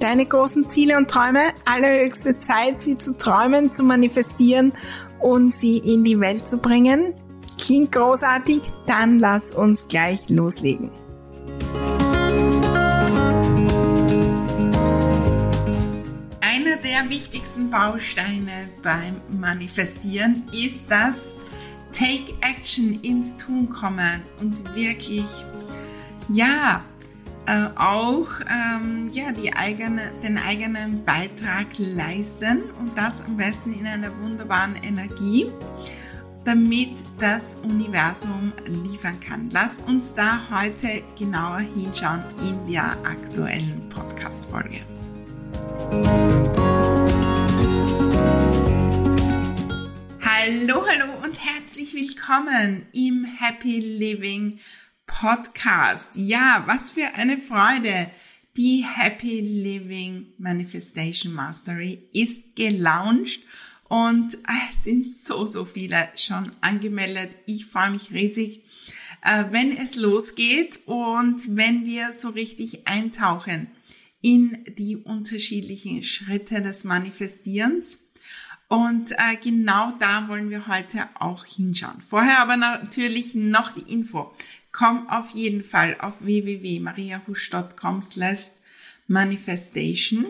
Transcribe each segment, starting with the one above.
deine großen Ziele und Träume. Allerhöchste Zeit, sie zu träumen, zu manifestieren und sie in die Welt zu bringen. Klingt großartig? Dann lass uns gleich loslegen. Einer der wichtigsten Bausteine beim Manifestieren ist das Take Action ins Tun kommen und wirklich, ja, äh, auch ähm, ja, die eigene, den eigenen Beitrag leisten und das am besten in einer wunderbaren Energie, damit das Universum liefern kann. Lass uns da heute genauer hinschauen in der aktuellen Podcast-Folge. Hallo, hallo und herzlich willkommen im Happy Living Podcast. Ja, was für eine Freude. Die Happy Living Manifestation Mastery ist gelauncht und es sind so, so viele schon angemeldet. Ich freue mich riesig, äh, wenn es losgeht und wenn wir so richtig eintauchen in die unterschiedlichen Schritte des Manifestierens. Und äh, genau da wollen wir heute auch hinschauen. Vorher aber natürlich noch die Info komm auf jeden Fall auf www.mariahusch.com slash manifestation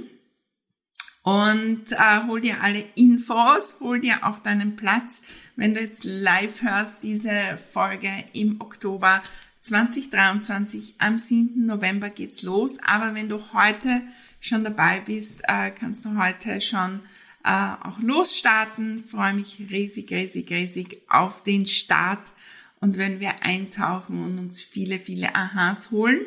und äh, hol dir alle Infos, hol dir auch deinen Platz, wenn du jetzt live hörst, diese Folge im Oktober 2023. Am 7. November geht's los. Aber wenn du heute schon dabei bist, äh, kannst du heute schon äh, auch losstarten. Freue mich riesig, riesig, riesig auf den Start und wenn wir eintauchen und uns viele, viele Aha's holen,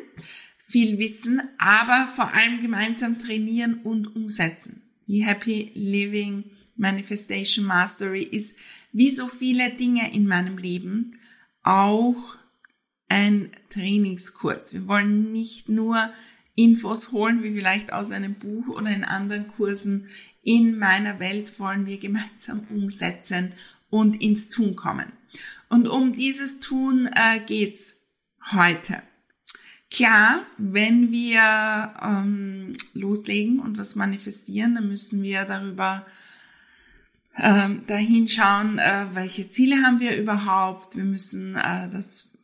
viel Wissen, aber vor allem gemeinsam trainieren und umsetzen. Die Happy Living Manifestation Mastery ist wie so viele Dinge in meinem Leben auch ein Trainingskurs. Wir wollen nicht nur Infos holen, wie vielleicht aus einem Buch oder in anderen Kursen. In meiner Welt wollen wir gemeinsam umsetzen und ins Tun kommen. Und um dieses Tun äh, geht's heute. Klar, wenn wir ähm, loslegen und was manifestieren, dann müssen wir darüber ähm, dahin schauen, äh, welche Ziele haben wir überhaupt. Wir müssen äh, das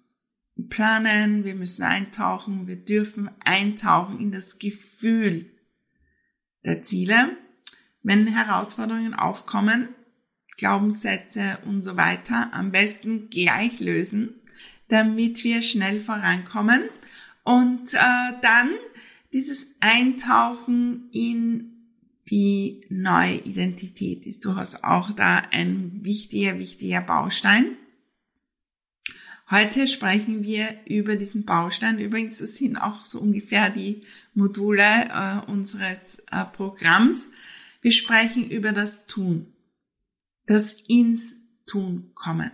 planen, wir müssen eintauchen, wir dürfen eintauchen in das Gefühl der Ziele. Wenn Herausforderungen aufkommen, Glaubenssätze und so weiter am besten gleich lösen, damit wir schnell vorankommen und äh, dann dieses Eintauchen in die neue Identität ist durchaus auch da ein wichtiger, wichtiger Baustein. Heute sprechen wir über diesen Baustein. Übrigens, das sind auch so ungefähr die Module äh, unseres äh, Programms. Wir sprechen über das Tun das ins Tun kommen.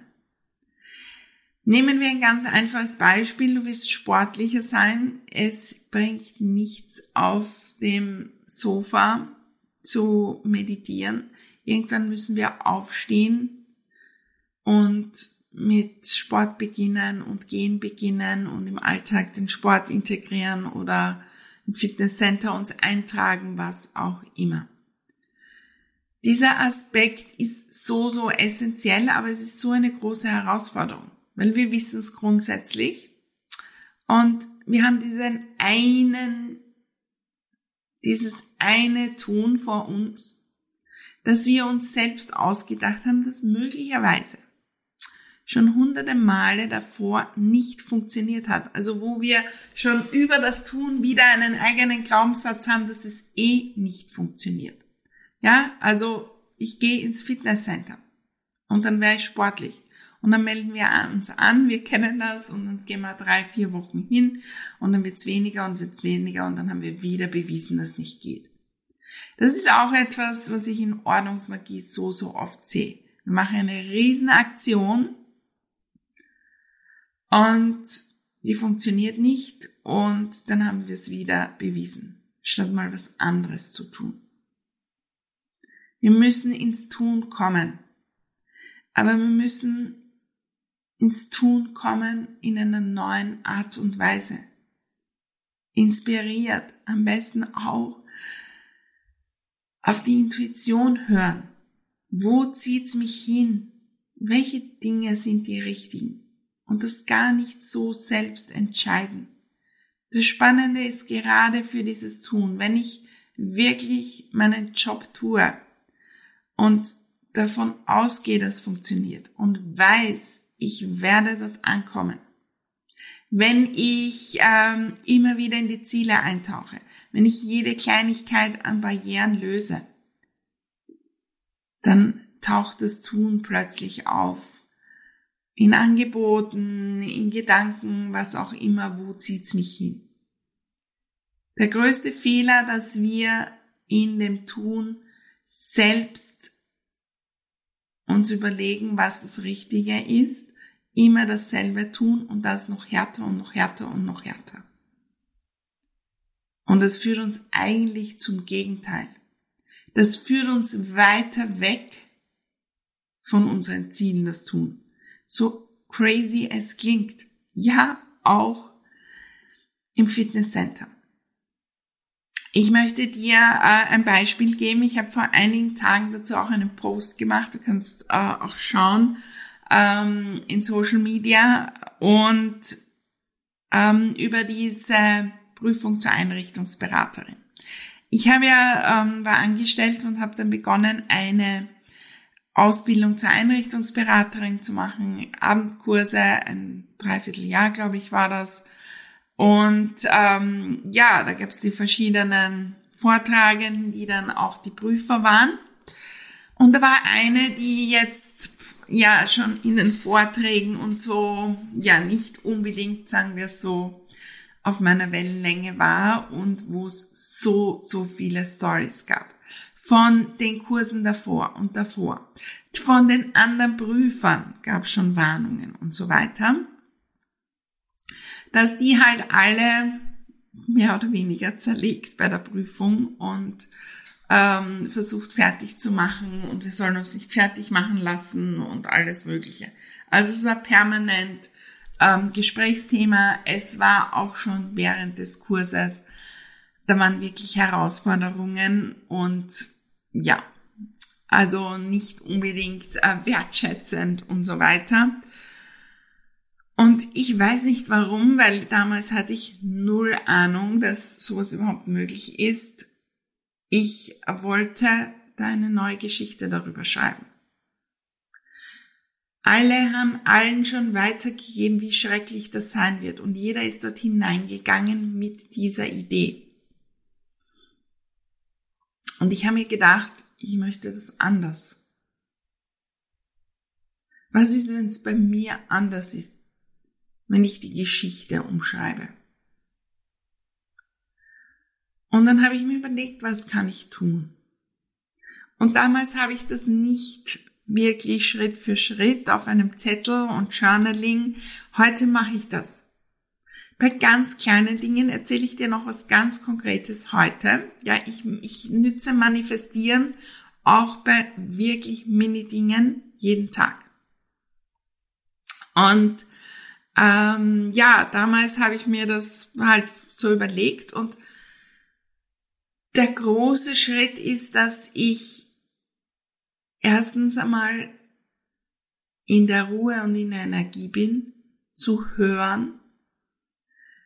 Nehmen wir ein ganz einfaches Beispiel. Du willst sportlicher sein. Es bringt nichts auf dem Sofa zu meditieren. Irgendwann müssen wir aufstehen und mit Sport beginnen und gehen beginnen und im Alltag den Sport integrieren oder im Fitnesscenter uns eintragen, was auch immer. Dieser Aspekt ist so, so essentiell, aber es ist so eine große Herausforderung, weil wir wissen es grundsätzlich und wir haben diesen einen, dieses eine Tun vor uns, dass wir uns selbst ausgedacht haben, das möglicherweise schon hunderte Male davor nicht funktioniert hat. Also wo wir schon über das Tun wieder einen eigenen Glaubenssatz haben, dass es eh nicht funktioniert. Ja, also ich gehe ins Fitnesscenter und dann wäre ich sportlich. Und dann melden wir uns an, wir kennen das und dann gehen wir drei, vier Wochen hin und dann wird's weniger und wird's weniger und dann haben wir wieder bewiesen, dass es nicht geht. Das ist auch etwas, was ich in Ordnungsmagie so, so oft sehe. Wir machen eine Riesenaktion und die funktioniert nicht und dann haben wir es wieder bewiesen, statt mal was anderes zu tun. Wir müssen ins Tun kommen. Aber wir müssen ins Tun kommen in einer neuen Art und Weise. Inspiriert, am besten auch auf die Intuition hören. Wo zieht's mich hin? Welche Dinge sind die richtigen? Und das gar nicht so selbst entscheiden. Das Spannende ist gerade für dieses Tun, wenn ich wirklich meinen Job tue und davon ausgehe, dass funktioniert und weiß, ich werde dort ankommen. Wenn ich ähm, immer wieder in die Ziele eintauche, wenn ich jede Kleinigkeit an Barrieren löse, dann taucht das Tun plötzlich auf. In Angeboten, in Gedanken, was auch immer, wo zieht's mich hin? Der größte Fehler, dass wir in dem Tun selbst uns überlegen, was das Richtige ist, immer dasselbe tun und das noch härter und noch härter und noch härter. Und das führt uns eigentlich zum Gegenteil. Das führt uns weiter weg von unseren Zielen, das tun. So crazy es klingt. Ja, auch im Fitnesscenter. Ich möchte dir äh, ein Beispiel geben. Ich habe vor einigen Tagen dazu auch einen Post gemacht. Du kannst äh, auch schauen ähm, in Social Media und ähm, über diese Prüfung zur Einrichtungsberaterin. Ich habe ja ähm, war angestellt und habe dann begonnen eine Ausbildung zur Einrichtungsberaterin zu machen, Abendkurse, ein Dreivierteljahr, glaube ich, war das und ähm, ja, da gab es die verschiedenen Vortragenden, die dann auch die Prüfer waren. Und da war eine, die jetzt ja schon in den Vorträgen und so, ja nicht unbedingt, sagen wir so, auf meiner Wellenlänge war und wo es so, so viele Stories gab. Von den Kursen davor und davor. Von den anderen Prüfern gab es schon Warnungen und so weiter dass die halt alle mehr oder weniger zerlegt bei der Prüfung und ähm, versucht fertig zu machen und wir sollen uns nicht fertig machen lassen und alles Mögliche. Also es war permanent ähm, Gesprächsthema. Es war auch schon während des Kurses, da waren wirklich Herausforderungen und ja, also nicht unbedingt äh, wertschätzend und so weiter. Und ich weiß nicht warum, weil damals hatte ich null Ahnung, dass sowas überhaupt möglich ist. Ich wollte da eine neue Geschichte darüber schreiben. Alle haben allen schon weitergegeben, wie schrecklich das sein wird. Und jeder ist dort hineingegangen mit dieser Idee. Und ich habe mir gedacht, ich möchte das anders. Was ist, wenn es bei mir anders ist? Wenn ich die Geschichte umschreibe. Und dann habe ich mir überlegt, was kann ich tun? Und damals habe ich das nicht wirklich Schritt für Schritt auf einem Zettel und Journaling. Heute mache ich das. Bei ganz kleinen Dingen erzähle ich dir noch was ganz Konkretes heute. Ja, ich, ich nütze Manifestieren auch bei wirklich Mini-Dingen jeden Tag. Und ähm, ja, damals habe ich mir das halt so überlegt und der große Schritt ist, dass ich erstens einmal in der Ruhe und in der Energie bin, zu hören,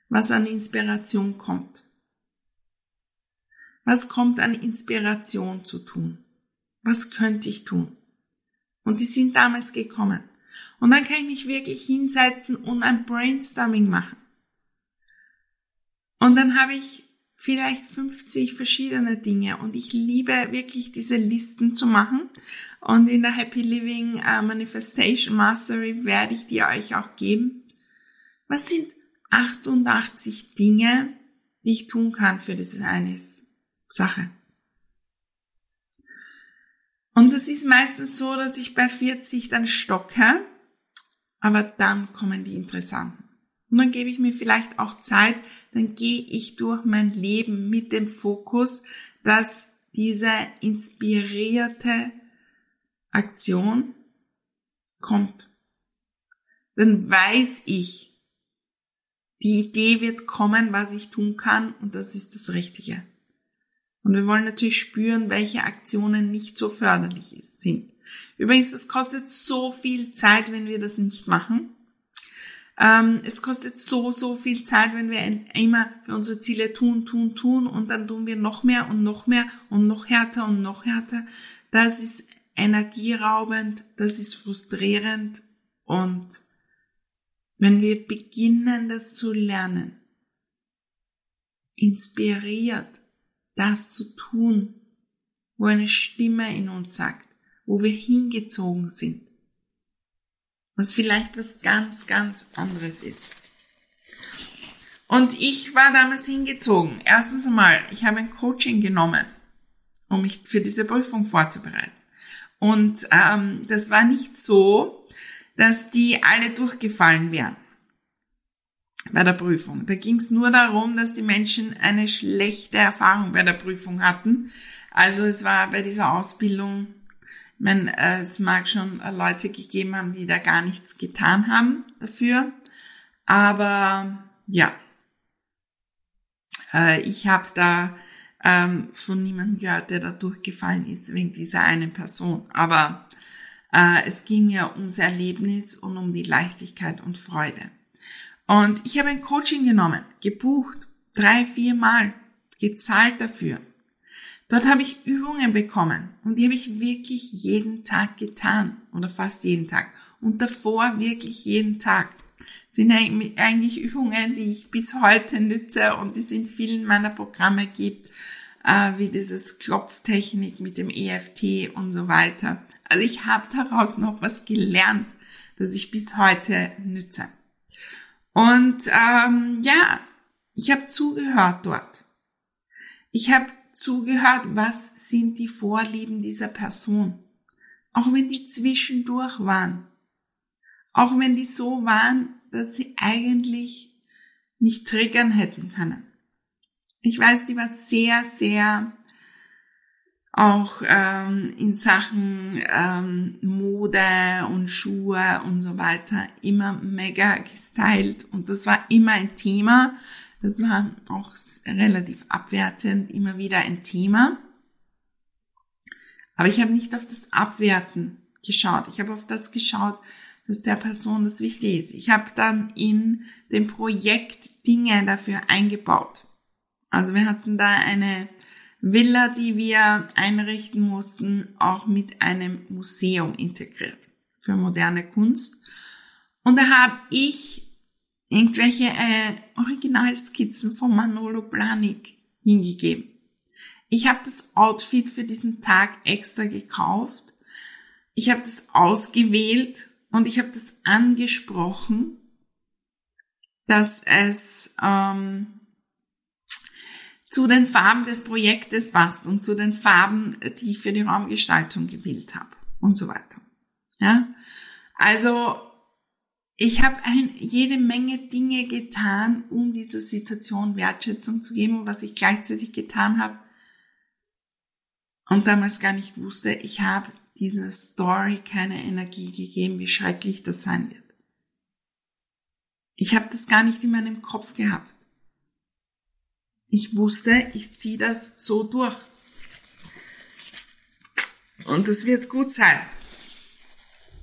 was an Inspiration kommt. Was kommt an Inspiration zu tun? Was könnte ich tun? Und die sind damals gekommen. Und dann kann ich mich wirklich hinsetzen und ein Brainstorming machen. Und dann habe ich vielleicht 50 verschiedene Dinge und ich liebe wirklich diese Listen zu machen. Und in der Happy Living uh, Manifestation Mastery werde ich die euch auch geben. Was sind 88 Dinge, die ich tun kann für diese eine Sache? Und es ist meistens so, dass ich bei 40 dann stocke, aber dann kommen die interessanten. Und dann gebe ich mir vielleicht auch Zeit, dann gehe ich durch mein Leben mit dem Fokus, dass diese inspirierte Aktion kommt. Dann weiß ich, die Idee wird kommen, was ich tun kann und das ist das Richtige. Und wir wollen natürlich spüren, welche Aktionen nicht so förderlich sind. Übrigens, es kostet so viel Zeit, wenn wir das nicht machen. Ähm, es kostet so, so viel Zeit, wenn wir immer für unsere Ziele tun, tun, tun und dann tun wir noch mehr und noch mehr und noch härter und noch härter. Das ist energieraubend, das ist frustrierend und wenn wir beginnen, das zu lernen, inspiriert, das zu tun, wo eine Stimme in uns sagt, wo wir hingezogen sind, was vielleicht was ganz, ganz anderes ist. Und ich war damals hingezogen. Erstens einmal, ich habe ein Coaching genommen, um mich für diese Prüfung vorzubereiten. Und ähm, das war nicht so, dass die alle durchgefallen wären bei der Prüfung. Da ging es nur darum, dass die Menschen eine schlechte Erfahrung bei der Prüfung hatten. Also es war bei dieser Ausbildung, ich meine, äh, es mag schon Leute gegeben haben, die da gar nichts getan haben dafür. Aber ja, äh, ich habe da ähm, von niemandem gehört, der da durchgefallen ist wegen dieser einen Person. Aber äh, es ging mir ums Erlebnis und um die Leichtigkeit und Freude. Und ich habe ein Coaching genommen, gebucht, drei, vier Mal, gezahlt dafür. Dort habe ich Übungen bekommen und die habe ich wirklich jeden Tag getan oder fast jeden Tag und davor wirklich jeden Tag. Das sind eigentlich Übungen, die ich bis heute nütze und die es in vielen meiner Programme gibt, äh, wie dieses Klopftechnik mit dem EFT und so weiter. Also ich habe daraus noch was gelernt, das ich bis heute nütze. Und ähm, ja, ich habe zugehört dort. Ich habe zugehört, was sind die Vorlieben dieser Person. Auch wenn die zwischendurch waren. Auch wenn die so waren, dass sie eigentlich mich triggern hätten können. Ich weiß, die war sehr, sehr auch ähm, in Sachen ähm, Mode und Schuhe und so weiter immer mega gestylt und das war immer ein Thema. Das war auch relativ abwertend immer wieder ein Thema. Aber ich habe nicht auf das Abwerten geschaut. Ich habe auf das geschaut, dass der Person das wichtig ist. Ich habe dann in dem Projekt Dinge dafür eingebaut. Also wir hatten da eine Villa, die wir einrichten mussten, auch mit einem Museum integriert für moderne Kunst. Und da habe ich irgendwelche äh, Originalskizzen von Manolo Blahnik hingegeben. Ich habe das Outfit für diesen Tag extra gekauft. Ich habe das ausgewählt und ich habe das angesprochen, dass es ähm, zu den Farben des Projektes passt und zu den Farben, die ich für die Raumgestaltung gewählt habe und so weiter. Ja, also ich habe jede Menge Dinge getan, um dieser Situation Wertschätzung zu geben. Und was ich gleichzeitig getan habe und damals gar nicht wusste, ich habe dieser Story keine Energie gegeben, wie schrecklich das sein wird. Ich habe das gar nicht in meinem Kopf gehabt. Ich wusste, ich ziehe das so durch. Und es wird gut sein.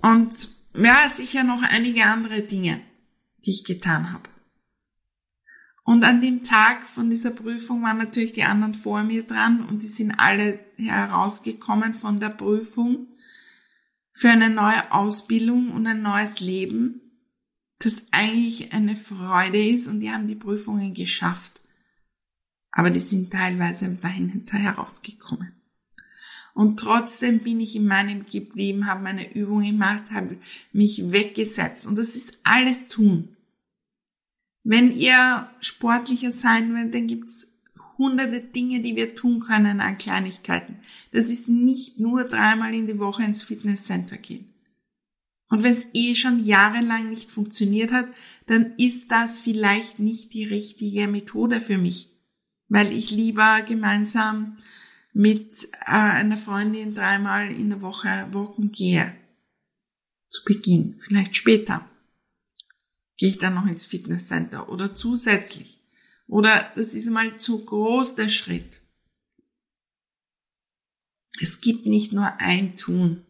Und ja, sicher noch einige andere Dinge, die ich getan habe. Und an dem Tag von dieser Prüfung waren natürlich die anderen vor mir dran und die sind alle herausgekommen von der Prüfung für eine neue Ausbildung und ein neues Leben, das eigentlich eine Freude ist und die haben die Prüfungen geschafft. Aber die sind teilweise weinend herausgekommen. Und trotzdem bin ich in meinem geblieben, habe meine Übungen gemacht, habe mich weggesetzt. Und das ist alles tun. Wenn ihr sportlicher sein wollt, dann gibt's hunderte Dinge, die wir tun können an Kleinigkeiten. Das ist nicht nur dreimal in die Woche ins Fitnesscenter gehen. Und wenn es eh schon jahrelang nicht funktioniert hat, dann ist das vielleicht nicht die richtige Methode für mich, weil ich lieber gemeinsam mit äh, einer Freundin dreimal in der Woche walken gehe. Zu Beginn, vielleicht später gehe ich dann noch ins Fitnesscenter oder zusätzlich. Oder das ist mal zu groß der Schritt. Es gibt nicht nur ein Tun.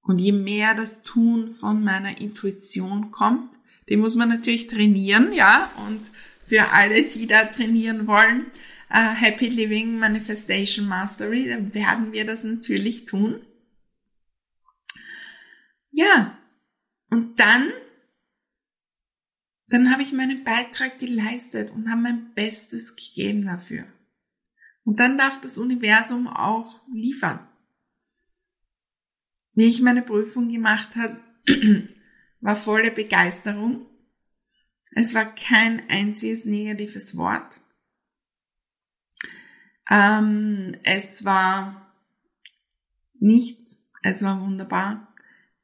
Und je mehr das Tun von meiner Intuition kommt, den muss man natürlich trainieren, ja. Und für alle, die da trainieren wollen, uh, Happy Living Manifestation Mastery, dann werden wir das natürlich tun. Ja. Und dann dann habe ich meinen Beitrag geleistet und habe mein Bestes gegeben dafür. Und dann darf das Universum auch liefern. Wie ich meine Prüfung gemacht habe, war volle Begeisterung. Es war kein einziges negatives Wort. Ähm, es war nichts. Es war wunderbar.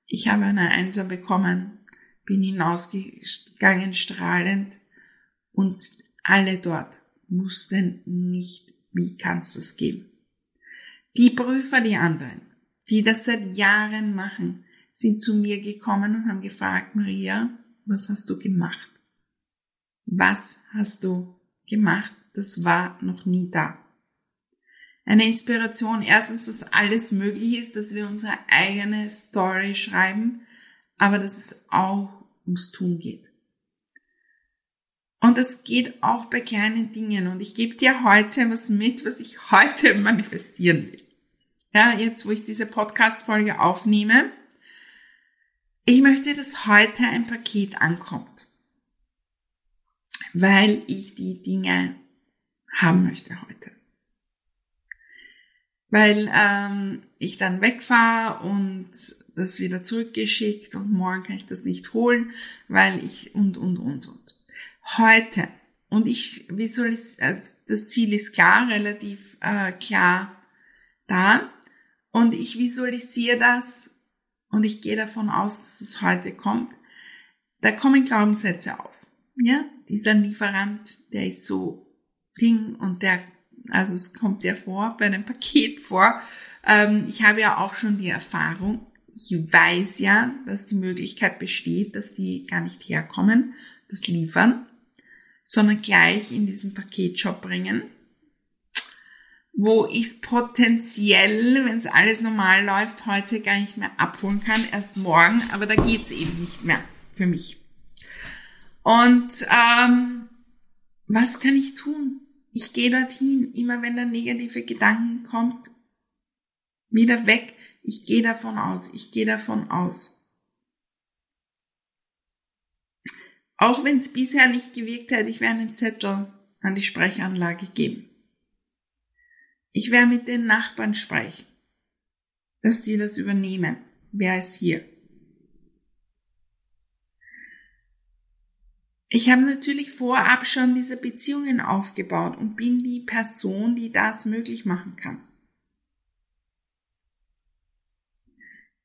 Ich habe eine Einser bekommen bin hinausgegangen strahlend und alle dort wussten nicht, wie kannst du es geben. Die Prüfer, die anderen, die das seit Jahren machen, sind zu mir gekommen und haben gefragt, Maria, was hast du gemacht? Was hast du gemacht? Das war noch nie da. Eine Inspiration, erstens, dass alles möglich ist, dass wir unsere eigene Story schreiben, aber dass es auch ums Tun geht. Und es geht auch bei kleinen Dingen. Und ich gebe dir heute was mit, was ich heute manifestieren will. Ja, jetzt, wo ich diese Podcast-Folge aufnehme. Ich möchte, dass heute ein Paket ankommt. Weil ich die Dinge haben möchte heute. Weil ähm, ich dann wegfahre und das wieder zurückgeschickt und morgen kann ich das nicht holen, weil ich und, und, und, und. Heute, und ich visualisiere, äh, das Ziel ist klar, relativ äh, klar da, und ich visualisiere das und ich gehe davon aus, dass es heute kommt. Da kommen Glaubenssätze auf. Ja, dieser Lieferant, der ist so Ding und der, also es kommt ja vor, bei einem Paket vor. Ähm, ich habe ja auch schon die Erfahrung, ich weiß ja, dass die Möglichkeit besteht, dass die gar nicht herkommen, das liefern, sondern gleich in diesen Paketshop bringen, wo ich es potenziell, wenn es alles normal läuft, heute gar nicht mehr abholen kann, erst morgen, aber da geht's eben nicht mehr für mich. Und ähm, was kann ich tun? Ich gehe dorthin, immer wenn der negative Gedanken kommt, wieder weg, ich gehe davon aus, ich gehe davon aus. Auch wenn es bisher nicht gewirkt hätte, ich werde einen Zettel an die Sprechanlage geben. Ich werde mit den Nachbarn sprechen, dass sie das übernehmen. Wer ist hier? Ich habe natürlich vorab schon diese Beziehungen aufgebaut und bin die Person, die das möglich machen kann.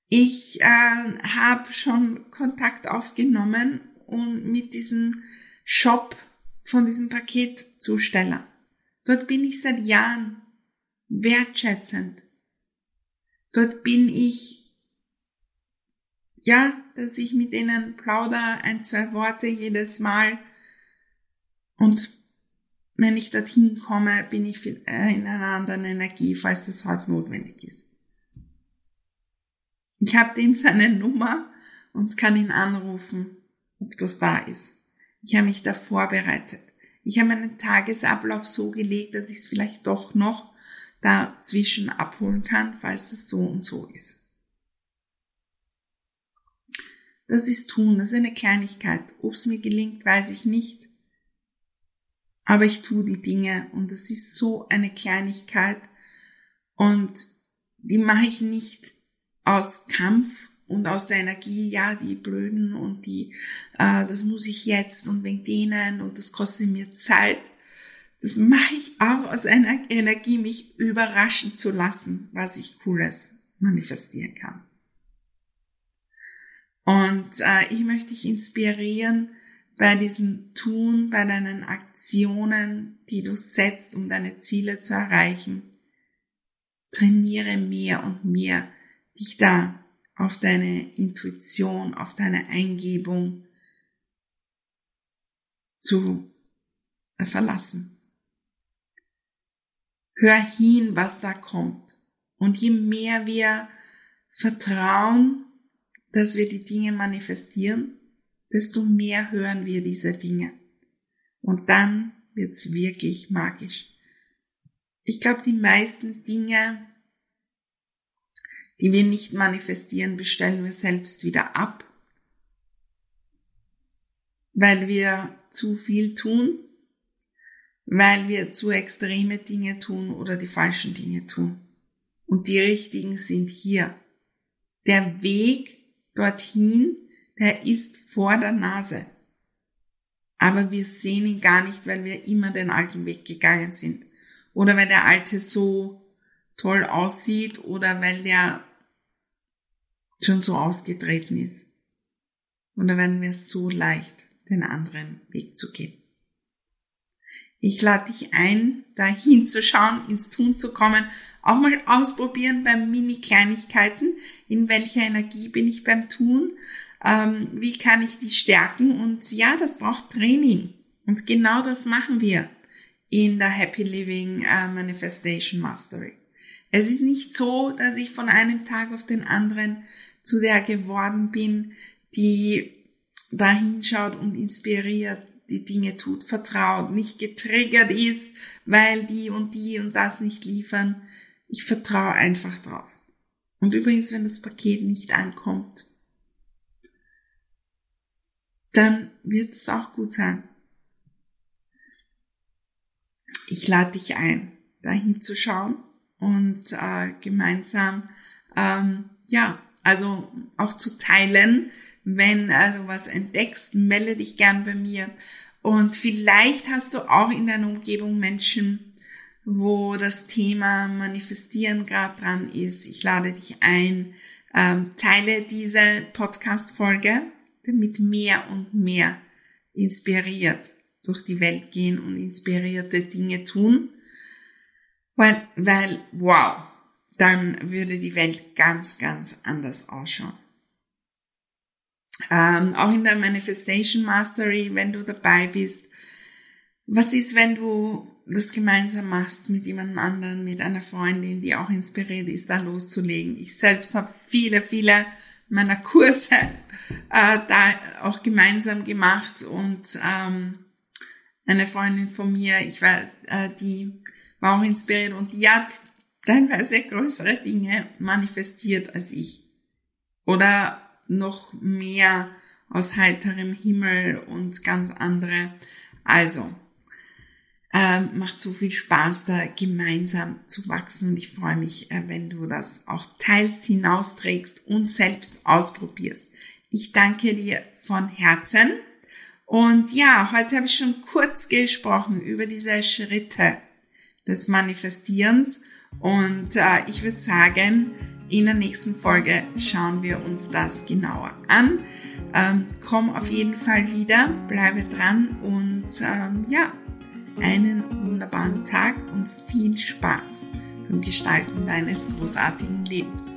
Ich äh, habe schon Kontakt aufgenommen und mit diesem Shop von diesem Paketzusteller. Dort bin ich seit Jahren wertschätzend. Dort bin ich, ja, dass ich mit denen plauder ein, zwei Worte jedes Mal und wenn ich dorthin komme, bin ich in einer anderen Energie, falls das heute notwendig ist. Ich habe dem seine Nummer und kann ihn anrufen, ob das da ist. Ich habe mich da vorbereitet. Ich habe meinen Tagesablauf so gelegt, dass ich es vielleicht doch noch dazwischen abholen kann, falls es so und so ist. Das ist tun, das ist eine Kleinigkeit. Ob es mir gelingt, weiß ich nicht. Aber ich tue die Dinge und das ist so eine Kleinigkeit und die mache ich nicht aus Kampf und aus der Energie, ja, die Blöden und die, äh, das muss ich jetzt und wegen denen und das kostet mir Zeit. Das mache ich auch aus einer Energie, mich überraschen zu lassen, was ich Cooles manifestieren kann. Und äh, ich möchte dich inspirieren, bei diesem Tun, bei deinen Aktionen, die du setzt, um deine Ziele zu erreichen. Trainiere mehr und mehr dich da auf deine Intuition, auf deine Eingebung zu verlassen. Hör hin, was da kommt. Und je mehr wir vertrauen, dass wir die Dinge manifestieren, desto mehr hören wir diese Dinge. Und dann wird's wirklich magisch. Ich glaube, die meisten Dinge, die wir nicht manifestieren, bestellen wir selbst wieder ab, weil wir zu viel tun, weil wir zu extreme Dinge tun oder die falschen Dinge tun. Und die richtigen sind hier. Der Weg dorthin er ist vor der Nase. Aber wir sehen ihn gar nicht, weil wir immer den alten Weg gegangen sind. Oder weil der alte so toll aussieht oder weil der schon so ausgetreten ist. Und da werden wir so leicht, den anderen Weg zu gehen. Ich lade dich ein, da hinzuschauen, ins Tun zu kommen, auch mal ausprobieren bei Mini-Kleinigkeiten, in welcher Energie bin ich beim Tun, ähm, wie kann ich die stärken? Und ja, das braucht Training. Und genau das machen wir in der Happy Living äh, Manifestation Mastery. Es ist nicht so, dass ich von einem Tag auf den anderen zu der geworden bin, die da hinschaut und inspiriert, die Dinge tut, vertraut, nicht getriggert ist, weil die und die und das nicht liefern. Ich vertraue einfach drauf. Und übrigens, wenn das Paket nicht ankommt, dann wird es auch gut sein. Ich lade dich ein, dahin zu schauen und äh, gemeinsam, ähm, ja, also auch zu teilen. Wenn also was entdeckst, melde dich gern bei mir. Und vielleicht hast du auch in deiner Umgebung Menschen, wo das Thema Manifestieren gerade dran ist. Ich lade dich ein, ähm, teile diese Podcast-Folge damit mehr und mehr inspiriert durch die Welt gehen und inspirierte Dinge tun. Weil, weil, wow, dann würde die Welt ganz, ganz anders ausschauen. Ähm, auch in der Manifestation Mastery, wenn du dabei bist, was ist, wenn du das gemeinsam machst mit jemand anderen, mit einer Freundin, die auch inspiriert ist, da loszulegen. Ich selbst habe viele, viele meiner Kurse äh, da auch gemeinsam gemacht und ähm, eine Freundin von mir, ich war, äh, die war auch inspiriert und die hat teilweise größere Dinge manifestiert als ich. Oder noch mehr aus heiterem Himmel und ganz andere. Also, ähm, macht so viel Spaß, da gemeinsam zu wachsen. Und ich freue mich, äh, wenn du das auch teilst, hinausträgst und selbst ausprobierst. Ich danke dir von Herzen. Und ja, heute habe ich schon kurz gesprochen über diese Schritte des Manifestierens. Und äh, ich würde sagen, in der nächsten Folge schauen wir uns das genauer an. Ähm, komm auf jeden Fall wieder, bleibe dran und ähm, ja, einen wunderbaren Tag und viel Spaß beim Gestalten deines großartigen Lebens.